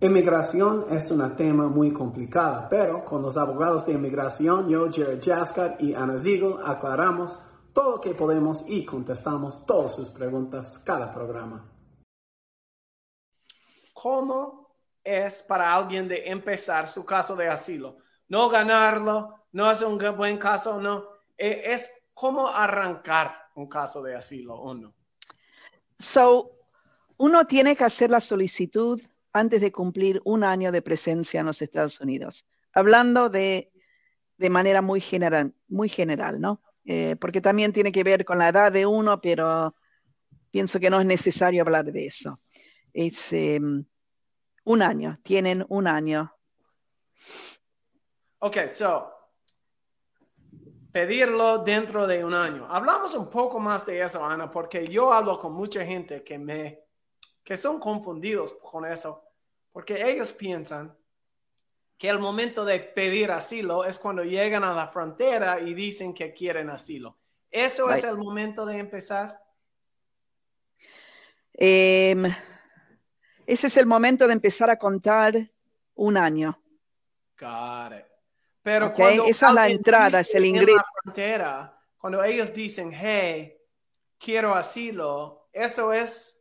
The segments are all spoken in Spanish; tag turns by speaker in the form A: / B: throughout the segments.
A: Inmigración es un tema muy complicado, pero con los abogados de inmigración, yo, Jared Jaskar y Ana Ziegel, aclaramos todo lo que podemos y contestamos todas sus preguntas cada programa. ¿Cómo es para alguien de empezar su caso de asilo? No ganarlo, no es un buen caso, no. Eh, es cómo arrancar un caso de asilo o no.
B: So, uno tiene que hacer la solicitud antes de cumplir un año de presencia en los Estados Unidos. Hablando de, manera muy general, muy general ¿no? Eh, porque también tiene que ver con la edad de uno, pero pienso que no es necesario hablar de eso. Es em, un año, tienen un año.
A: Ok, so, pedirlo dentro de un año. Hablamos un poco más de eso, Ana, porque yo hablo con mucha gente que me que son confundidos con eso, porque ellos piensan que el momento de pedir asilo es cuando llegan a la frontera y dicen que quieren asilo. ¿Eso es el momento de empezar?
B: Em, ese es el momento de empezar a contar un año.
A: Got it. Pero cuando
B: esa es la entrada, es el ingreso.
A: frontera, cuando ellos dicen, hey, quiero asilo, eso es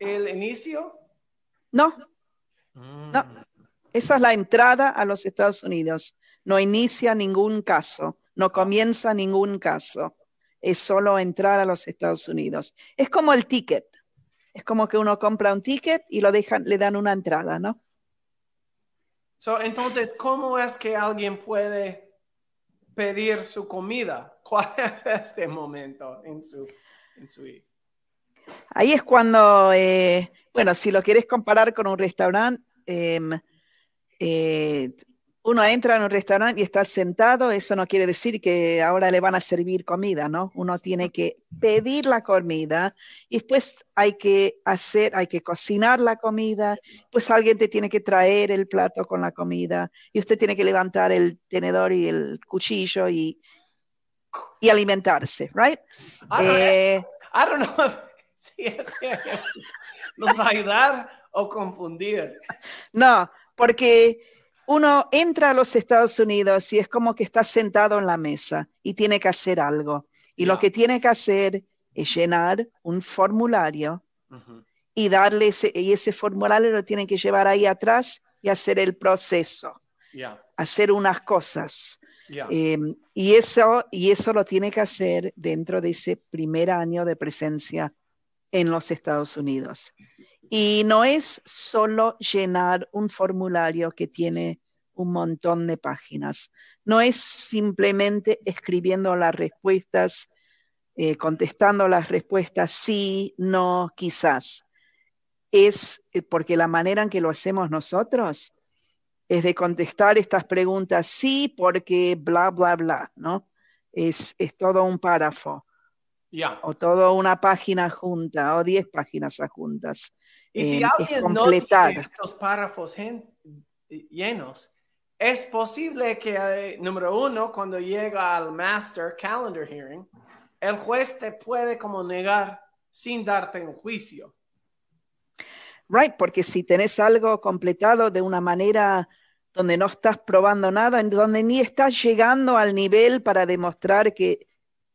A: el inicio?
B: No, mm. no. Esa es la entrada a los Estados Unidos. No inicia ningún caso, no comienza ningún caso. Es solo entrar a los Estados Unidos. Es como el ticket. Es como que uno compra un ticket y lo dejan, le dan una entrada, ¿no?
A: entonces, ¿cómo es que alguien puede pedir su comida? ¿Cuál es este momento en su, en su
B: Ahí es cuando, eh, bueno, si lo quieres comparar con un restaurante, em, eh, uno entra en un restaurante y está sentado, eso no quiere decir que ahora le van a servir comida, ¿no? Uno tiene que pedir la comida y después hay que hacer, hay que cocinar la comida, pues alguien te tiene que traer el plato con la comida y usted tiene que levantar el tenedor y el cuchillo y, y alimentarse, right?
A: I don't know eh, Sí, ¿Nos va a ayudar o confundir?
B: No, porque uno entra a los Estados Unidos y es como que está sentado en la mesa y tiene que hacer algo. Y lo que tiene que hacer es llenar un formulario y darle ese, y ese formulario lo tiene que llevar ahí atrás y hacer el proceso. Hacer unas cosas. Em, y, eso, y eso lo tiene que hacer dentro de ese primer año de presencia en los Estados Unidos. Y no es solo llenar un formulario que tiene un montón de páginas. No es simplemente escribiendo las respuestas, eh, contestando las respuestas sí, no, quizás. Es eh, porque la manera en que lo hacemos nosotros es de contestar estas preguntas sí, porque bla, bla, bla, ¿no? Es, es todo un párrafo. O toda una página junta o diez páginas juntas.
A: Y si alguien no tiene estos párrafos llenos, es posible que, eh, número uno, cuando llega al Master Calendar Hearing, el juez te puede como negar sin darte un juicio.
B: Right, porque si tenés algo completado de una manera donde no estás probando nada, en donde ni estás llegando al nivel para demostrar que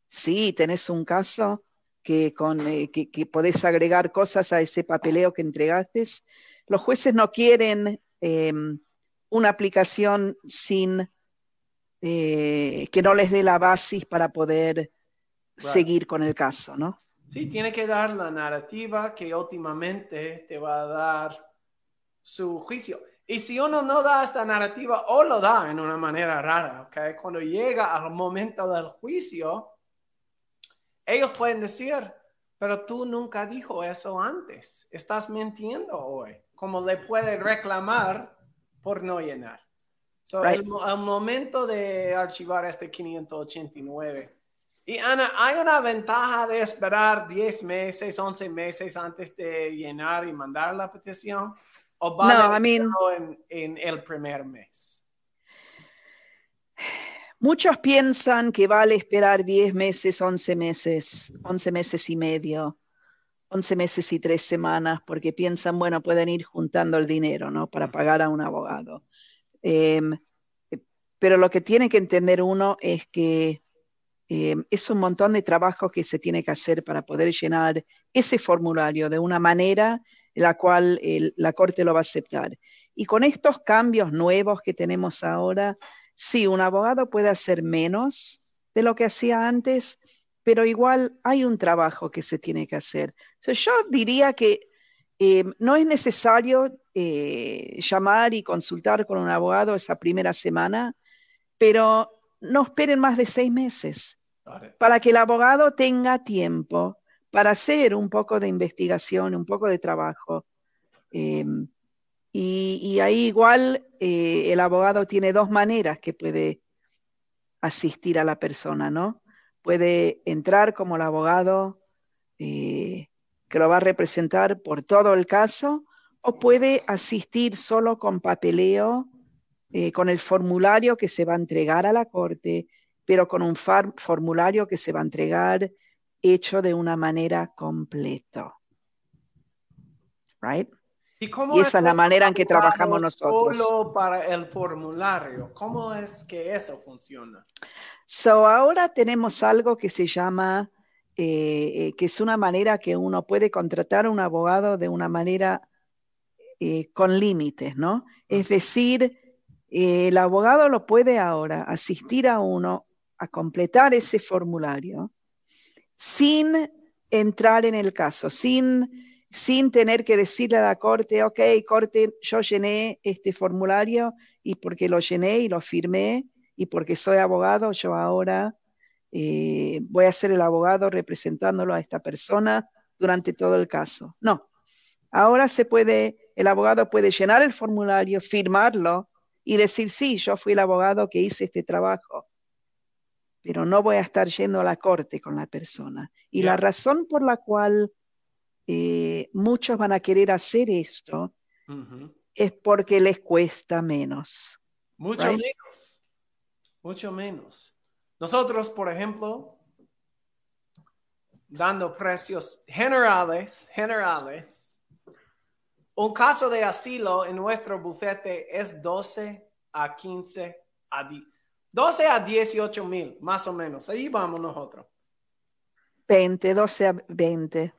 B: Sí, tenés un caso que, con, eh, que, podés agregar cosas a ese papeleo que entregaste. Los jueces no quieren em, una aplicación sin eh, que no les dé la base para poder seguir con el caso, ¿no?
A: Sí, tiene que dar la narrativa que últimamente te va a dar su juicio. Y si uno no da esta narrativa o lo da en una manera rara, ¿ok? Cuando llega al momento del juicio, ellos pueden decir, pero tú nunca dijo eso antes. Estás mintiendo hoy. Como le puede reclamar por no llenar. So, el, momento de archivar este 589. Y Ana, ¿hay una ventaja de esperar 10 meses, 11 meses antes de llenar y mandar la petición? ¿O va en, en el primer mes?
B: Muchos piensan que vale esperar 10 meses, 11 meses, 11 meses y medio. 11 meses y tres semanas porque piensan, bueno, pueden ir juntando el dinero, ¿no? Para pagar a un abogado. Em, pero lo que tiene que entender uno es que em, es un montón de trabajo que se tiene que hacer para poder llenar ese formulario de una manera en la cual la Corte lo va a aceptar. Y con estos cambios nuevos que tenemos ahora, sí, un abogado puede hacer menos de lo que hacía antes, pero igual hay un trabajo que se tiene que hacer. yo diría que em, no es necesario eh, llamar y consultar con un abogado esa primera semana, pero no esperen más de seis meses para que el abogado tenga tiempo para hacer un poco de investigación, un poco de trabajo. Em, y, ahí igual eh, el abogado tiene dos maneras que puede asistir a la persona, ¿no? puede entrar como el abogado eh, que lo va a representar por todo el caso o puede asistir solo con papeleo, eh, con el formulario que se va a entregar a la corte, pero con un formulario que se va a entregar hecho de una manera completa. Right? ¿Y, esa es la manera en que trabajamos nosotros.
A: Solo para el formulario. ¿Cómo es que eso funciona?
B: So ahora tenemos algo que se llama, eh, eh, que es una manera que uno puede contratar a un abogado de una manera eh, con límites, ¿no? Es decir, el abogado lo puede ahora asistir a uno a completar ese formulario sin entrar en el caso, sin, sin tener que decirle a la corte, ok, corte, yo llené este formulario y porque lo llené y lo firmé, y porque soy abogado, yo ahora eh, voy a ser el abogado representándolo a esta persona durante todo el caso. No, ahora se puede, el abogado puede llenar el formulario, firmarlo y decir, sí, yo fui el abogado que hice este trabajo, pero no voy a estar yendo a la corte con la persona. Y la razón por la cual eh, muchos van a querer hacer esto es porque les cuesta menos.
A: Mucho menos mucho menos. Nosotros, por ejemplo, dando precios generales, generales, un caso de asilo en nuestro bufete es 12 a 15 a 12 a 18 mil, más o menos. Ahí vamos nosotros.
B: 20, 12 a 20.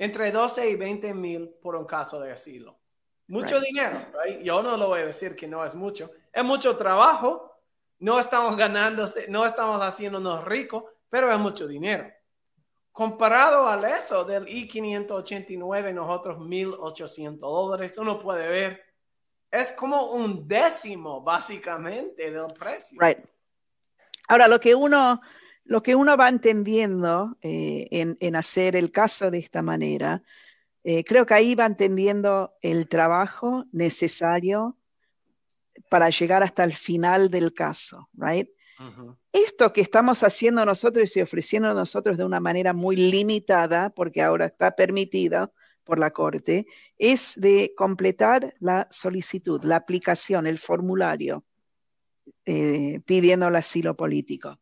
A: Entre 12 y 20 mil por un caso de asilo. Mucho dinero, Yo no lo voy a decir que no es mucho. Es mucho trabajo, no estamos ganando, no estamos haciéndonos ricos, pero es mucho dinero. Comparado al eso del I-589, nosotros 1.800 dólares, uno puede ver, es como un décimo básicamente del precio.
B: Right. Ahora, lo que uno, lo que uno va entendiendo eh, en, hacer el caso de esta manera, eh, creo que ahí va entendiendo el trabajo necesario para llegar hasta el final del caso, right? Esto que estamos haciendo nosotros y ofreciendo nosotros de una manera muy limitada, porque ahora está permitida por la Corte, es de completar la solicitud, la aplicación, el formulario eh, pidiendo el asilo político.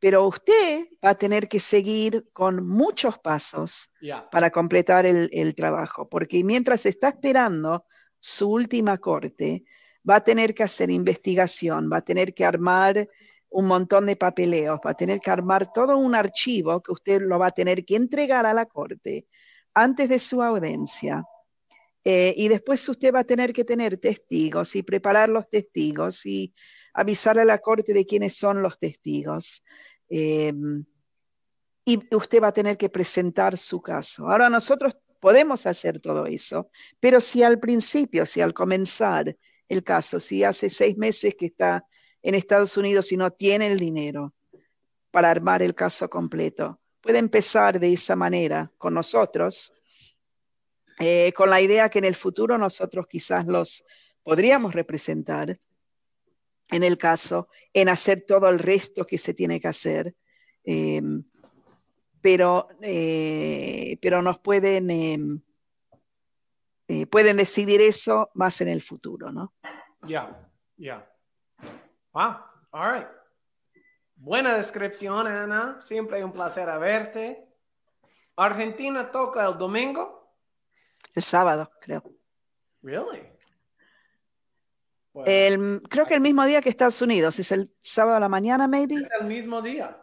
B: Pero usted va a tener que seguir con muchos pasos para completar el trabajo, porque mientras está esperando su última corte, va a tener que hacer investigación, va a tener que armar un montón de papeleos, va a tener que armar todo un archivo que usted lo va a tener que entregar a la corte antes de su audiencia. Eh, y después usted va a tener que tener testigos y preparar los testigos y avisarle a la corte de quiénes son los testigos. Eh, y usted va a tener que presentar su caso. Ahora nosotros podemos hacer todo eso, pero si al principio, si al comenzar el caso. Si hace seis meses que está en Estados Unidos y no tiene el dinero para armar el caso completo, puede empezar de esa manera con nosotros, eh, con la idea que en el futuro nosotros quizás los podríamos representar en el caso, en hacer todo el resto que se tiene que hacer. Em, pero, eh, pero nos pueden em, eh, pueden decidir eso más en el futuro, ¿no?
A: Ya, ya. Wow, all right. Buena descripción, Ana. Siempre un placer verte. Argentina toca el domingo.
B: El sábado, creo.
A: Really? Bueno,
B: El, creo que el mismo día que Estados Unidos, es el sábado a la mañana, maybe.
A: es el mismo día.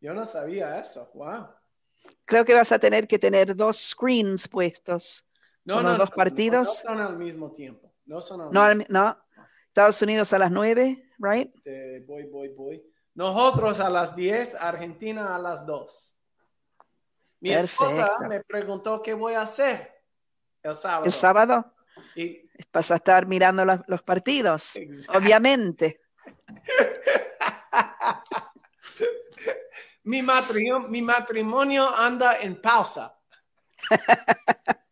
A: Yo no sabía eso. Wow.
B: Creo que vas a tener que tener dos screens puestos.
A: No, no,
B: los dos
A: no,
B: partidos.
A: No, son al mismo tiempo. No son al
B: No,
A: mismo
B: no. Estados Unidos a las nueve, right?
A: Este, voy, voy, voy. Nosotros a las 10, Argentina a las 2. Mi esposa me preguntó qué voy a hacer el sábado.
B: El sábado
A: Y
B: vas a estar mirando los, los partidos,
A: Exacto.
B: obviamente.
A: mi, matrimonio, mi matrimonio anda en pausa.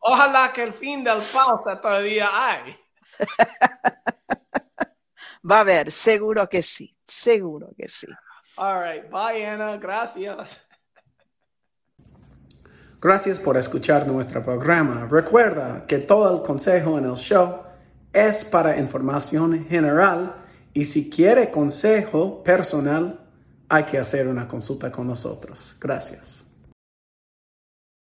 A: Ojalá que el fin del pausa todavía hay.
B: Va a haber, seguro que sí, seguro que sí.
A: All right, bye Ana, gracias. Gracias por escuchar nuestro programa. Recuerda que todo el consejo en el show es para información general y si quiere consejo personal hay que hacer una consulta con nosotros. Gracias.